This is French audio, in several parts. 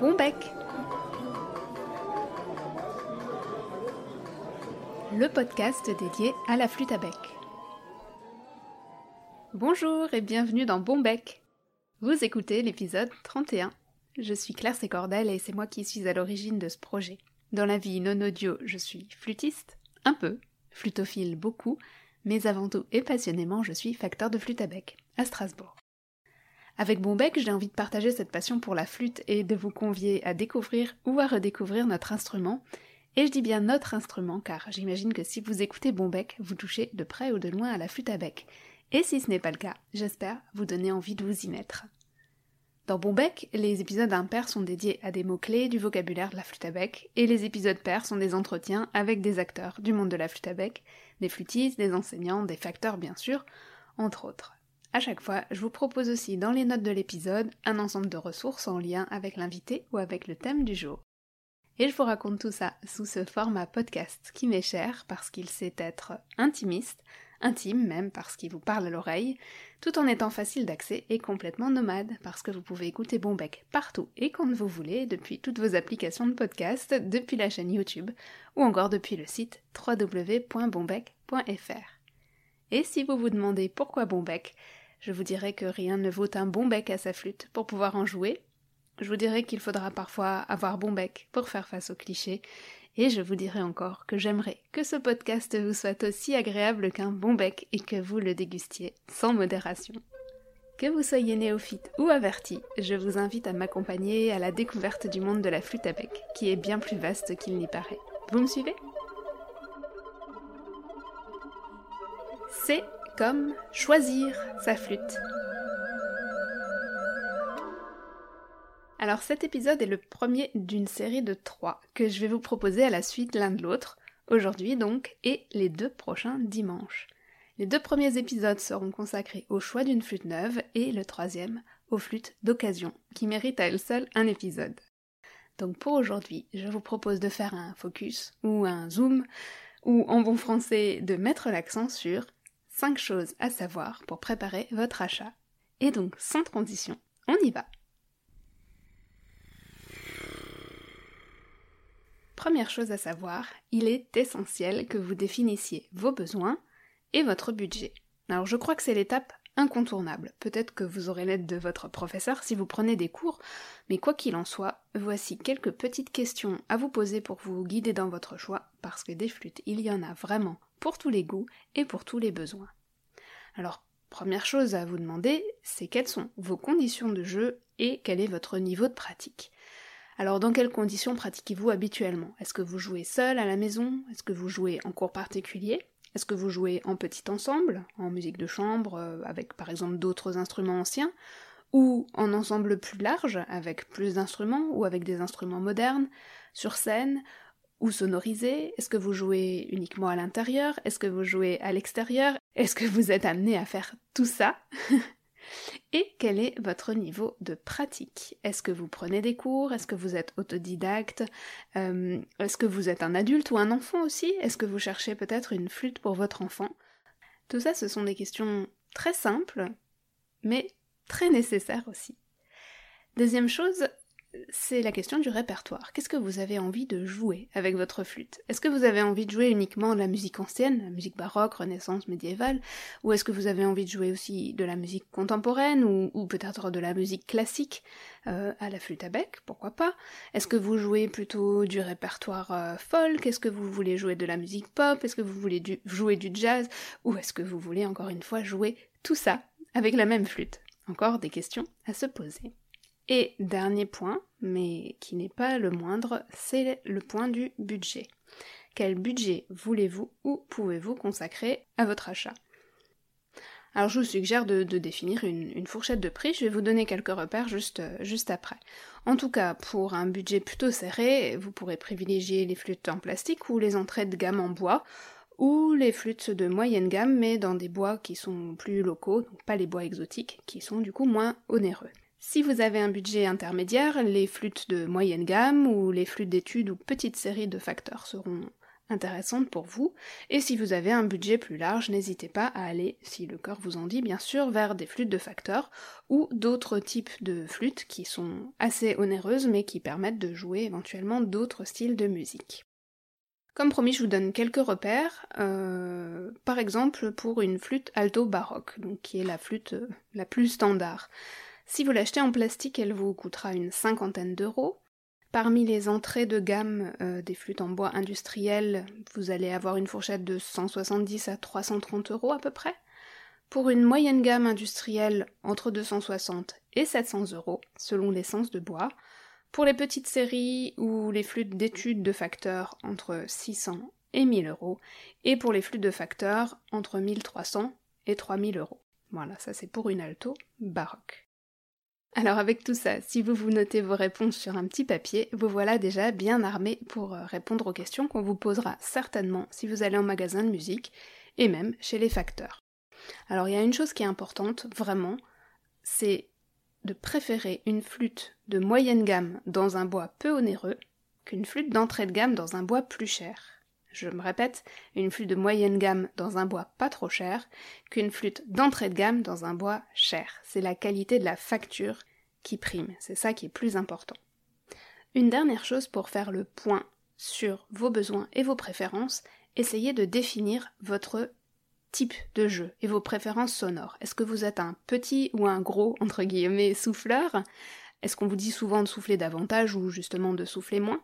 Bon bec Le podcast dédié à la flûte à bec. Bonjour et bienvenue dans Bon bec. Vous écoutez l'épisode 31. Je suis Claire Sécordel et c'est moi qui suis à l'origine de ce projet. Dans la vie non audio, je suis flûtiste, un peu, flutophile beaucoup, mais avant tout et passionnément, je suis facteur de flûte à bec, à Strasbourg. Avec Bonbec, j'ai envie de partager cette passion pour la flûte et de vous convier à découvrir ou à redécouvrir notre instrument. Et je dis bien notre instrument car j'imagine que si vous écoutez Bonbec, vous touchez de près ou de loin à la flûte à bec. Et si ce n'est pas le cas, j'espère vous donner envie de vous y mettre. Dans Bonbec, les épisodes impairs sont dédiés à des mots-clés du vocabulaire de la flûte à bec, et les épisodes pairs sont des entretiens avec des acteurs du monde de la flûte à bec, des flûtistes, des enseignants, des facteurs bien sûr, entre autres. À chaque fois, je vous propose aussi dans les notes de l'épisode un ensemble de ressources en lien avec l'invité ou avec le thème du jour. Et je vous raconte tout ça sous ce format podcast qui m'est cher parce qu'il sait être intimiste, intime même parce qu'il vous parle à l'oreille, tout en étant facile d'accès et complètement nomade parce que vous pouvez écouter Bonbec partout et quand vous voulez depuis toutes vos applications de podcast, depuis la chaîne YouTube ou encore depuis le site www.bonbec.fr. Et si vous vous demandez pourquoi Bonbec, je vous dirai que rien ne vaut un bon bec à sa flûte pour pouvoir en jouer. Je vous dirai qu'il faudra parfois avoir bon bec pour faire face aux clichés. Et je vous dirai encore que j'aimerais que ce podcast vous soit aussi agréable qu'un bon bec et que vous le dégustiez sans modération. Que vous soyez néophyte ou averti, je vous invite à m'accompagner à la découverte du monde de la flûte à bec, qui est bien plus vaste qu'il n'y paraît. Vous me suivez? C'est choisir sa flûte. Alors cet épisode est le premier d'une série de trois que je vais vous proposer à la suite l'un de l'autre, aujourd'hui donc, et les deux prochains dimanches. Les deux premiers épisodes seront consacrés au choix d'une flûte neuve et le troisième aux flûtes d'occasion, qui méritent à elles seules un épisode. Donc pour aujourd'hui, je vous propose de faire un focus ou un zoom, ou en bon français de mettre l'accent sur 5 choses à savoir pour préparer votre achat. Et donc, sans transition, on y va. Première chose à savoir, il est essentiel que vous définissiez vos besoins et votre budget. Alors je crois que c'est l'étape incontournable. Peut-être que vous aurez l'aide de votre professeur si vous prenez des cours, mais quoi qu'il en soit, voici quelques petites questions à vous poser pour vous guider dans votre choix, parce que des flûtes, il y en a vraiment pour tous les goûts et pour tous les besoins. Alors, première chose à vous demander, c'est quelles sont vos conditions de jeu et quel est votre niveau de pratique. Alors, dans quelles conditions pratiquez-vous habituellement? Est-ce que vous jouez seul à la maison? Est-ce que vous jouez en cours particulier? Est-ce que vous jouez en petit ensemble, en musique de chambre, euh, avec par exemple d'autres instruments anciens? Ou en ensemble plus large, avec plus d'instruments ou avec des instruments modernes, sur scène, ou sonorisé Est-ce que vous jouez uniquement à l'intérieur? Est-ce que vous jouez à l'extérieur? Est-ce que vous êtes amené à faire tout ça? Et quel est votre niveau de pratique? Est-ce que vous prenez des cours? Est-ce que vous êtes autodidacte? Euh, Est-ce que vous êtes un adulte ou un enfant aussi? Est-ce que vous cherchez peut-être une flûte pour votre enfant? Tout ça, ce sont des questions très simples, mais très nécessaires aussi. Deuxième chose, c'est la question du répertoire. Qu'est-ce que vous avez envie de jouer avec votre flûte? Est-ce que vous avez envie de jouer uniquement de la musique ancienne, la musique baroque, renaissance, médiévale? Ou est-ce que vous avez envie de jouer aussi de la musique contemporaine ou, peut-être de la musique classique euh, à la flûte à bec? Pourquoi pas? Est-ce que vous jouez plutôt du répertoire euh, folk? Est-ce que vous voulez jouer de la musique pop? Est-ce que vous voulez jouer du jazz? Ou est-ce que vous voulez encore une fois jouer tout ça avec la même flûte? Encore des questions à se poser. Et dernier point, mais qui n'est pas le moindre, c'est le point du budget. Quel budget voulez-vous ou pouvez-vous consacrer à votre achat? Alors je vous suggère de, définir une, fourchette de prix, je vais vous donner quelques repères juste, juste après. En tout cas, pour un budget plutôt serré, vous pourrez privilégier les flûtes en plastique ou les entrées de gamme en bois, ou les flûtes de moyenne gamme mais dans des bois qui sont plus locaux, donc pas les bois exotiques, qui sont du coup moins onéreux. Si vous avez un budget intermédiaire, les flûtes de moyenne gamme ou les flûtes d'études ou petites séries de facteurs seront intéressante pour vous, et si vous avez un budget plus large, n'hésitez pas à aller, si le cœur vous en dit bien sûr, vers des flûtes de facteurs ou d'autres types de flûtes qui sont assez onéreuses mais qui permettent de jouer éventuellement d'autres styles de musique. Comme promis, je vous donne quelques repères. Euh, par exemple, pour une flûte alto baroque, qui est la flûte euh, la plus standard. Si vous l'achetez en plastique, elle vous coûtera une cinquantaine d'euros. Parmi les entrées de gamme euh, des flûtes en bois industrielles, vous allez avoir une fourchette de 170 à 330 euros à peu près. Pour une moyenne gamme industrielle, entre 260 et 700 euros, selon l'essence de bois. Pour les petites séries ou les flûtes d'études de facteurs, entre 600 et 1000 euros. Et pour les flûtes de facteurs, entre 1300 et 3000 euros. Voilà, ça c'est pour une alto baroque. Alors avec tout ça, si vous vous notez vos réponses sur un petit papier, vous voilà déjà bien armé pour euh, répondre aux questions qu'on vous posera certainement si vous allez en magasin de musique et même chez les facteurs. Alors il y a une chose qui est importante, vraiment, c'est de préférer une flûte de moyenne gamme dans un bois peu onéreux qu'une flûte d'entrée de gamme dans un bois plus cher. Je me répète, une flûte de moyenne gamme dans un bois pas trop cher qu'une flûte d'entrée de gamme dans un bois cher. C'est la qualité de la facture qui prime, c'est ça qui est plus important. Une dernière chose pour faire le point sur vos besoins et vos préférences, essayez de définir votre type de jeu et vos préférences sonores. Est-ce que vous êtes un petit ou un gros, entre guillemets, souffleur? Est-ce qu'on vous dit souvent de souffler davantage ou justement de souffler moins?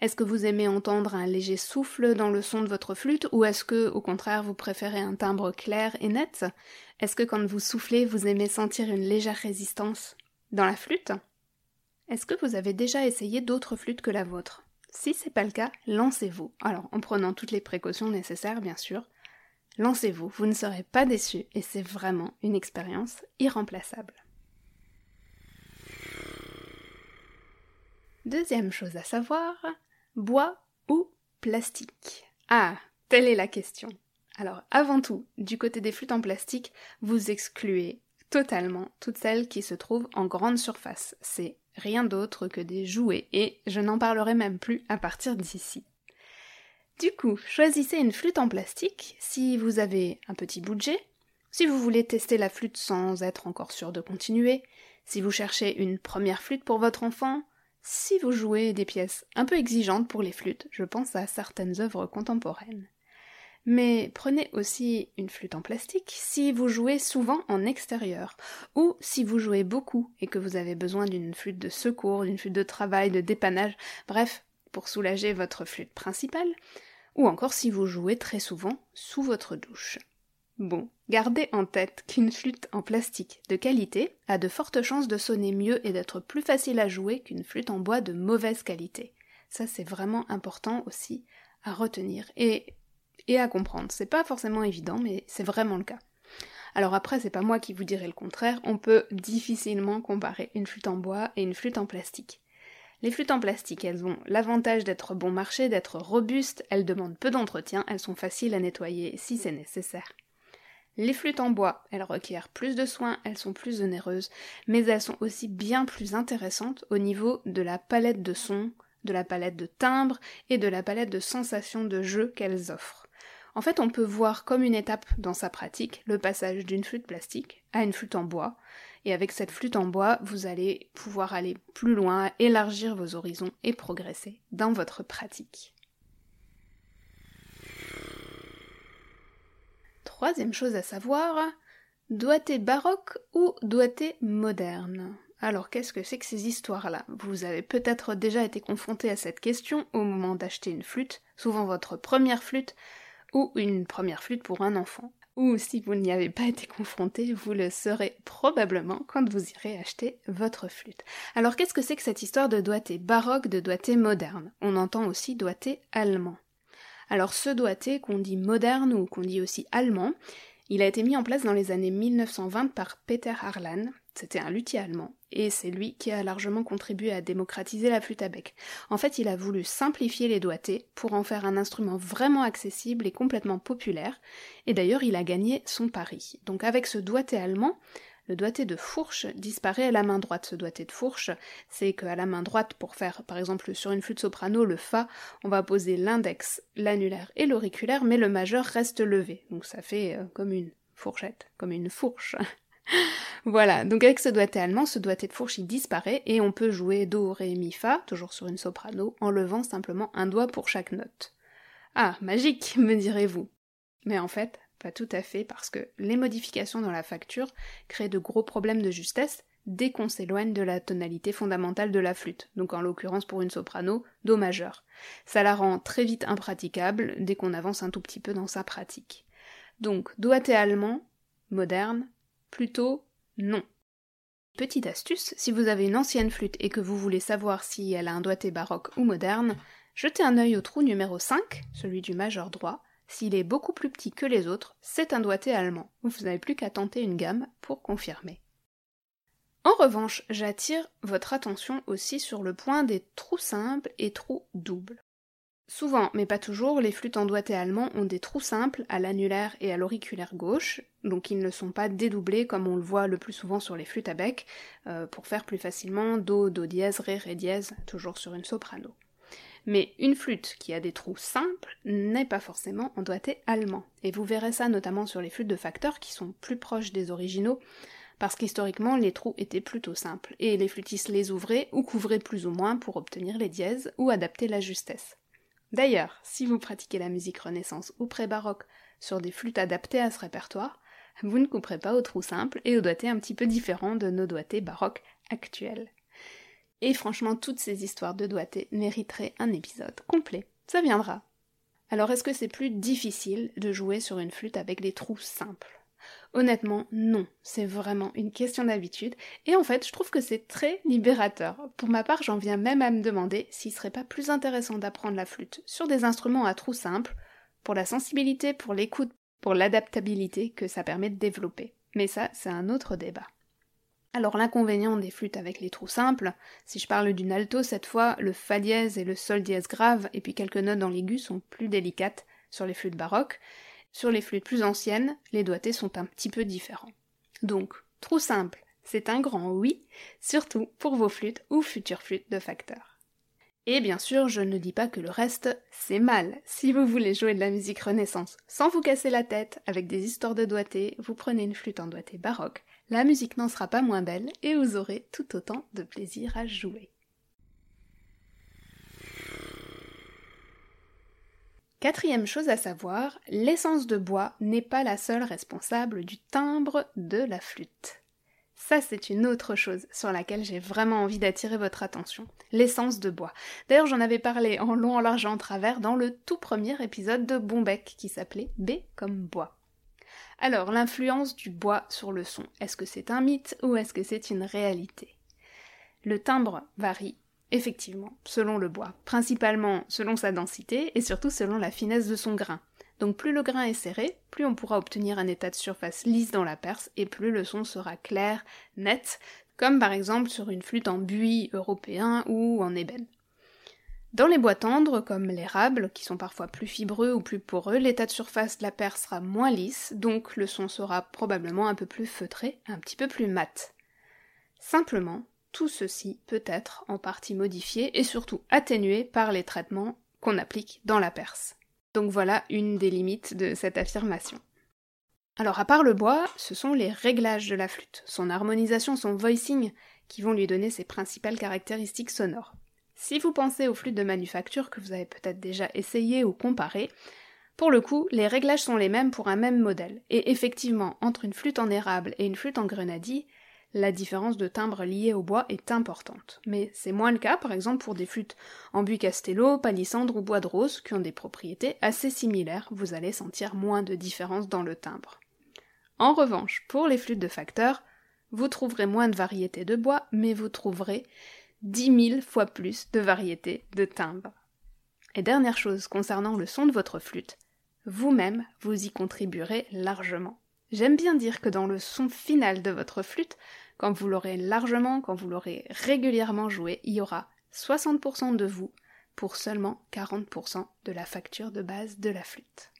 Est-ce que vous aimez entendre un léger souffle dans le son de votre flûte ou est-ce que, au contraire, vous préférez un timbre clair et net? Est-ce que quand vous soufflez, vous aimez sentir une légère résistance dans la flûte? Est-ce que vous avez déjà essayé d'autres flûtes que la vôtre? Si c'est pas le cas, lancez-vous. Alors, en prenant toutes les précautions nécessaires, bien sûr, Lancez-vous, vous ne serez pas déçu et c'est vraiment une expérience irremplaçable. Deuxième chose à savoir, bois ou plastique? Ah, telle est la question. Alors avant tout, du côté des flûtes en plastique, vous excluez totalement toutes celles qui se trouvent en grande surface. C'est rien d'autre que des jouets et je n'en parlerai même plus à partir d'ici. Du coup, choisissez une flûte en plastique si vous avez un petit budget, si vous voulez tester la flûte sans être encore sûr de continuer, si vous cherchez une première flûte pour votre enfant, si vous jouez des pièces un peu exigeantes pour les flûtes, je pense à certaines œuvres contemporaines. Mais prenez aussi une flûte en plastique si vous jouez souvent en extérieur, ou si vous jouez beaucoup et que vous avez besoin d'une flûte de secours, d'une flûte de travail, de dépannage, bref, pour soulager votre flûte principale, ou encore si vous jouez très souvent sous votre douche. Bon, gardez en tête qu'une flûte en plastique de qualité a de fortes chances de sonner mieux et d'être plus facile à jouer qu'une flûte en bois de mauvaise qualité. Ça c'est vraiment important aussi à retenir et, à comprendre. C'est pas forcément évident, mais c'est vraiment le cas. Alors après, c'est pas moi qui vous dirai le contraire, on peut difficilement comparer une flûte en bois et une flûte en plastique. Les flûtes en plastique, elles ont l'avantage d'être bon marché, d'être robustes, elles demandent peu d'entretien, elles sont faciles à nettoyer si c'est nécessaire. Les flûtes en bois, elles requièrent plus de soins, elles sont plus onéreuses, mais elles sont aussi bien plus intéressantes au niveau de la palette de sons, de la palette de timbres et de la palette de sensations de jeu qu'elles offrent. En fait, on peut voir comme une étape dans sa pratique le passage d'une flûte plastique à une flûte en bois, et avec cette flûte en bois, vous allez pouvoir aller plus loin, élargir vos horizons et progresser dans votre pratique. Troisième chose à savoir, doigté baroque ou doigté moderne? Alors qu'est-ce que c'est que ces histoires-là? Vous avez peut-être déjà été confronté à cette question au moment d'acheter une flûte, souvent votre première flûte, ou une première flûte pour un enfant ou si vous n'y avez pas été confronté, vous le serez probablement quand vous irez acheter votre flûte. Alors qu'est-ce que c'est que cette histoire de doigté baroque, de doigté moderne? On entend aussi doigté allemand. Alors ce doigté qu'on dit moderne ou qu'on dit aussi allemand, il a été mis en place dans les années 1920 par Peter Harlan, c'était un luthier allemand, et c'est lui qui a largement contribué à démocratiser la flûte à bec. En fait, il a voulu simplifier les doigtés pour en faire un instrument vraiment accessible et complètement populaire, et d'ailleurs il a gagné son pari. Donc avec ce doigté allemand, Le doigté de fourche disparaît à la main droite. Ce doigté de fourche, c'est qu'à la main droite, pour faire par exemple sur une flûte soprano le Fa, on va poser l'index, l'annulaire et l'auriculaire, mais le majeur reste levé. Donc ça fait euh, comme une fourchette, comme une fourche. voilà, donc avec ce doigté allemand, ce doigté de fourche il disparaît et on peut jouer Do, Ré, Mi, Fa, toujours sur une soprano, en levant simplement un doigt pour chaque note. Ah, magique, me direz-vous. Mais en fait, tout à fait, parce que les modifications dans la facture créent de gros problèmes de justesse dès qu'on s'éloigne de la tonalité fondamentale de la flûte, donc en l'occurrence pour une soprano, Do majeur. Ça la rend très vite impraticable dès qu'on avance un tout petit peu dans sa pratique. Donc, doigté allemand, moderne, plutôt non. Petite astuce, si vous avez une ancienne flûte et que vous voulez savoir si elle a un doigté baroque ou moderne, jetez un œil au trou numéro 5, celui du majeur droit, s'il est beaucoup plus petit que les autres, c'est un doigté allemand. Vous n'avez plus qu'à tenter une gamme pour confirmer. En revanche, j'attire votre attention aussi sur le point des trous simples et trous doubles. Souvent, mais pas toujours, les flûtes en doigté allemand ont des trous simples à l'annulaire et à l'auriculaire gauche, donc ils ne sont pas dédoublés comme on le voit le plus souvent sur les flûtes à bec, euh, pour faire plus facilement Do, Do dièse, Ré, Ré dièse, toujours sur une soprano. Mais une flûte qui a des trous simples n'est pas forcément en doigté allemand. Et vous verrez ça notamment sur les flûtes de facteurs qui sont plus proches des originaux, parce qu'historiquement les trous étaient plutôt simples, et les flûtistes les ouvraient ou couvraient plus ou moins pour obtenir les dièses ou adapter la justesse. D'ailleurs, si vous pratiquez la musique renaissance ou pré-baroque sur des flûtes adaptées à ce répertoire, vous ne couperez pas aux trous simples et aux doigtés un petit peu différents de nos doigtés baroques actuels. Et franchement, toutes ces histoires de doigté mériteraient un épisode complet. Ça viendra. Alors est-ce que c'est plus difficile de jouer sur une flûte avec des trous simples? Honnêtement, non, c'est vraiment une question d'habitude, et en fait, je trouve que c'est très libérateur. Pour ma part, j'en viens même à me demander s'il serait pas plus intéressant d'apprendre la flûte sur des instruments à trous simples, pour la sensibilité, pour l'écoute, pour l'adaptabilité que ça permet de développer. Mais ça, c'est un autre débat. Alors l'inconvénient des flûtes avec les trous simples, si je parle d'une alto cette fois, le fa dièse et le sol dièse grave et puis quelques notes dans l'aigu sont plus délicates sur les flûtes baroques. Sur les flûtes plus anciennes, les doigtés sont un petit peu différents. Donc, trou simple, c'est un grand oui, surtout pour vos flûtes ou futures flûtes de facteur. Et bien sûr, je ne dis pas que le reste, c'est mal. Si vous voulez jouer de la musique renaissance sans vous casser la tête avec des histoires de doigtés, vous prenez une flûte en doigté baroque, la musique n'en sera pas moins belle et vous aurez tout autant de plaisir à jouer. Quatrième chose à savoir, l'essence de bois n'est pas la seule responsable du timbre de la flûte. Ça, c'est une autre chose sur laquelle j'ai vraiment envie d'attirer votre attention. L'essence de bois. D'ailleurs, j'en avais parlé en long, en large en travers dans le tout premier épisode de Bombec qui s'appelait B comme bois. Alors, l'influence du bois sur le son, est-ce que c'est un mythe ou est-ce que c'est une réalité? Le timbre varie, effectivement, selon le bois, principalement selon sa densité et surtout selon la finesse de son grain. Donc plus le grain est serré, plus on pourra obtenir un état de surface lisse dans la perce et plus le son sera clair, net, comme par exemple sur une flûte en buis européen ou en ébène. Dans les bois tendres, comme l'érable, qui sont parfois plus fibreux ou plus poreux, l'état de surface de la perce sera moins lisse, donc le son sera probablement un peu plus feutré, un petit peu plus mat. Simplement, tout ceci peut être en partie modifié et surtout atténué par les traitements qu'on applique dans la perce. Donc voilà une des limites de cette affirmation. Alors à part le bois, ce sont les réglages de la flûte, son harmonisation, son voicing, qui vont lui donner ses principales caractéristiques sonores. Si vous pensez aux flûtes de manufacture que vous avez peut-être déjà essayé ou comparé, pour le coup, les réglages sont les mêmes pour un même modèle. Et effectivement, entre une flûte en érable et une flûte en grenadille, la différence de timbre liée au bois est importante. Mais c'est moins le cas, par exemple, pour des flûtes en buis castello, palissandre ou bois de rose, qui ont des propriétés assez similaires, vous allez sentir moins de différence dans le timbre. En revanche, pour les flûtes de facteur, vous trouverez moins de variétés de bois, mais vous trouverez dix mille fois plus de variétés de timbres. Et dernière chose concernant le son de votre flûte, vous-même vous y contribuerez largement. J'aime bien dire que dans le son final de votre flûte, quand vous l'aurez largement, quand vous l'aurez régulièrement joué, il y aura 60% de vous pour seulement 40% de la facture de base de la flûte.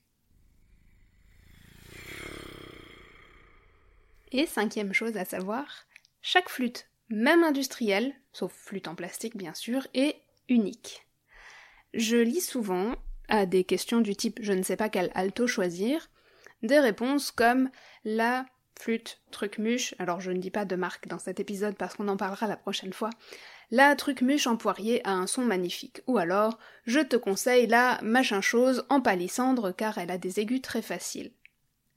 Et cinquième chose à savoir, chaque flûte, même industrielle, sauf flûte en plastique bien sûr, est unique. Je lis souvent à des questions du type je ne sais pas quel alto choisir, des réponses comme la flûte truc-muche, alors je ne dis pas de marque dans cet épisode parce qu'on en parlera la prochaine fois, la truc-muche en poirier a un son magnifique, ou alors je te conseille la machin chose en palissandre car elle a des aigus très faciles.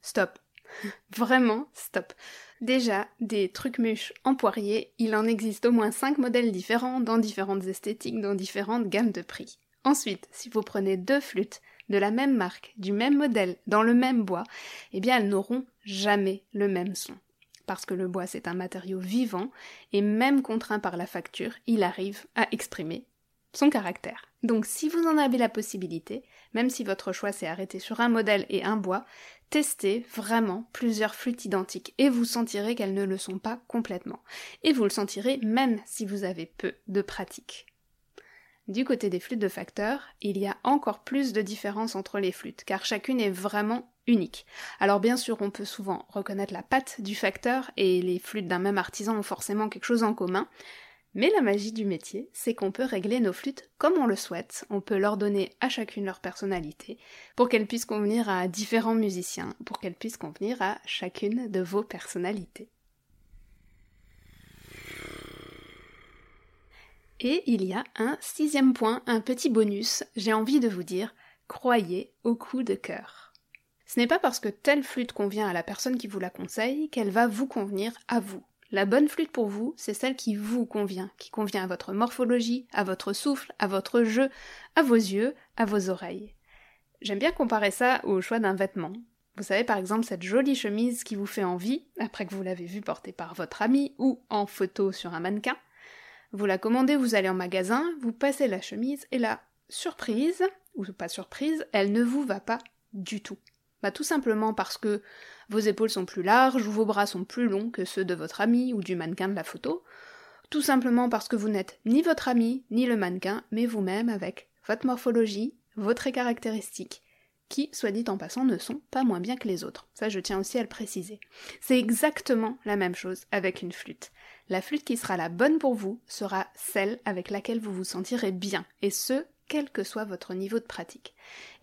Stop. Vraiment, stop. Déjà, des trucs-muches en poirier, il en existe au moins 5 modèles différents dans différentes esthétiques, dans différentes gammes de prix. Ensuite, si vous prenez deux flûtes de la même marque, du même modèle, dans le même bois, eh bien elles n'auront jamais le même son. Parce que le bois c'est un matériau vivant, et même contraint par la facture, il arrive à exprimer son caractère. Donc si vous en avez la possibilité, même si votre choix s'est arrêté sur un modèle et un bois, testez vraiment plusieurs flûtes identiques et vous sentirez qu'elles ne le sont pas complètement. Et vous le sentirez même si vous avez peu de pratique. Du côté des flûtes de facteurs, il y a encore plus de différences entre les flûtes, car chacune est vraiment unique. Alors bien sûr, on peut souvent reconnaître la patte du facteur, et les flûtes d'un même artisan ont forcément quelque chose en commun, mais la magie du métier, c'est qu'on peut régler nos flûtes comme on le souhaite, on peut leur donner à chacune leur personnalité, pour qu'elles puissent convenir à différents musiciens, pour qu'elles puissent convenir à chacune de vos personnalités. Et il y a un sixième point, un petit bonus, j'ai envie de vous dire, croyez au coup de cœur. Ce n'est pas parce que telle flûte convient à la personne qui vous la conseille qu'elle va vous convenir à vous. La bonne flûte pour vous, c'est celle qui vous convient, qui convient à votre morphologie, à votre souffle, à votre jeu, à vos yeux, à vos oreilles. J'aime bien comparer ça au choix d'un vêtement. Vous savez par exemple cette jolie chemise qui vous fait envie, après que vous l'avez vue portée par votre ami ou en photo sur un mannequin. Vous la commandez, vous allez en magasin, vous passez la chemise et la surprise, ou pas surprise, elle ne vous va pas du tout. Bah tout simplement parce que vos épaules sont plus larges ou vos bras sont plus longs que ceux de votre ami ou du mannequin de la photo. Tout simplement parce que vous n'êtes ni votre ami ni le mannequin, mais vous-même avec votre morphologie, vos traits caractéristiques, qui, soit dit en passant, ne sont pas moins bien que les autres. Ça, je tiens aussi à le préciser. C'est exactement la même chose avec une flûte. La flûte qui sera la bonne pour vous sera celle avec laquelle vous vous sentirez bien, et ce, quel que soit votre niveau de pratique.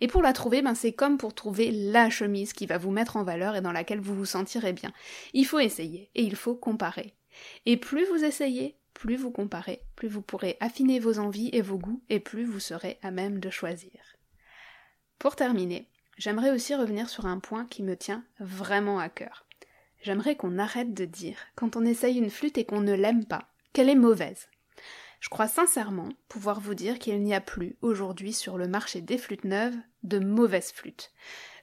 Et pour la trouver, ben c'est comme pour trouver la chemise qui va vous mettre en valeur et dans laquelle vous vous sentirez bien. Il faut essayer et il faut comparer. Et plus vous essayez, plus vous comparez, plus vous pourrez affiner vos envies et vos goûts et plus vous serez à même de choisir. Pour terminer, j'aimerais aussi revenir sur un point qui me tient vraiment à cœur. J'aimerais qu'on arrête de dire, quand on essaye une flûte et qu'on ne l'aime pas, qu'elle est mauvaise. Je crois sincèrement pouvoir vous dire qu'il n'y a plus aujourd'hui sur le marché des flûtes neuves de mauvaises flûtes.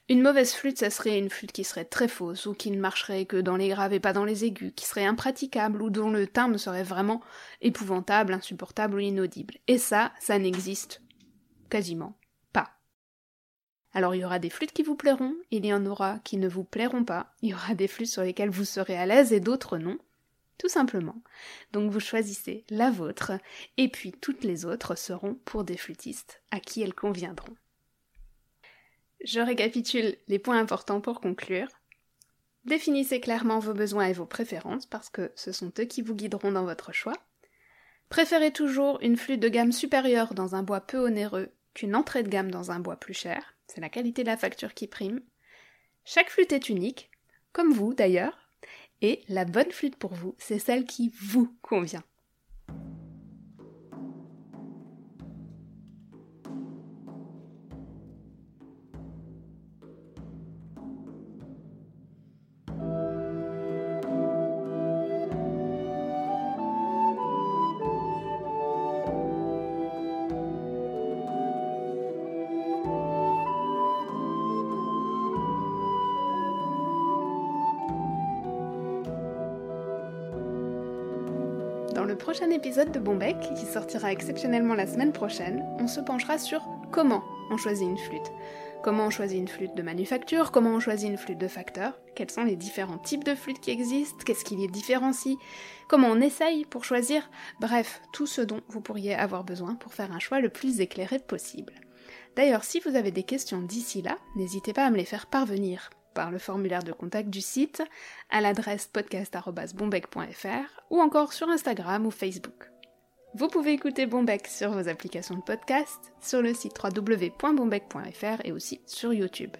Une mauvaise flûte, ça serait une flûte qui serait très fausse, ou qui ne marcherait que dans les graves et pas dans les aigus, qui serait impraticable, ou dont le timbre serait vraiment épouvantable, insupportable ou inaudible. Et ça, ça n'existe quasiment alors il y aura des flûtes qui vous plairont, il y en aura qui ne vous plairont pas, il y aura des flûtes sur lesquelles vous serez à l'aise et d'autres non. Tout simplement. Donc vous choisissez la vôtre, et puis toutes les autres seront pour des flûtistes à qui elles conviendront. Je récapitule les points importants pour conclure. Définissez clairement vos besoins et vos préférences parce que ce sont eux qui vous guideront dans votre choix. Préférez toujours une flûte de gamme supérieure dans un bois peu onéreux qu'une entrée de gamme dans un bois plus cher. C'est la qualité de la facture qui prime. Chaque flûte est unique, comme vous d'ailleurs, et la bonne flûte pour vous, c'est celle qui vous convient. Épisode de Bombec, qui sortira exceptionnellement la semaine prochaine, on se penchera sur comment on choisit une flûte. Comment on choisit une flûte de manufacture, comment on choisit une flûte de facteur, quels sont les différents types de flûtes qui existent, qu'est-ce qui les différencie, comment on essaye pour choisir, bref, tout ce dont vous pourriez avoir besoin pour faire un choix le plus éclairé possible. D'ailleurs, si vous avez des questions d'ici là, n'hésitez pas à me les faire parvenir par le formulaire de contact du site, à l'adresse podcast.bombec.fr ou encore sur Instagram ou Facebook. Vous pouvez écouter Bombec sur vos applications de podcast, sur le site www.bombec.fr et aussi sur YouTube.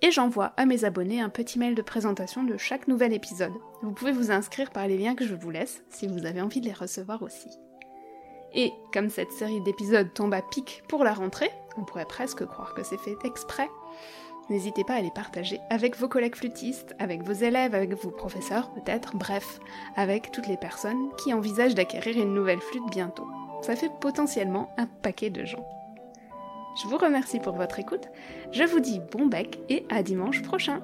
Et j'envoie à mes abonnés un petit mail de présentation de chaque nouvel épisode. Vous pouvez vous inscrire par les liens que je vous laisse si vous avez envie de les recevoir aussi. Et comme cette série d'épisodes tombe à pic pour la rentrée, on pourrait presque croire que c'est fait exprès, N'hésitez pas à les partager avec vos collègues flûtistes, avec vos élèves, avec vos professeurs peut-être, bref, avec toutes les personnes qui envisagent d'acquérir une nouvelle flûte bientôt. Ça fait potentiellement un paquet de gens. Je vous remercie pour votre écoute, je vous dis bon bec et à dimanche prochain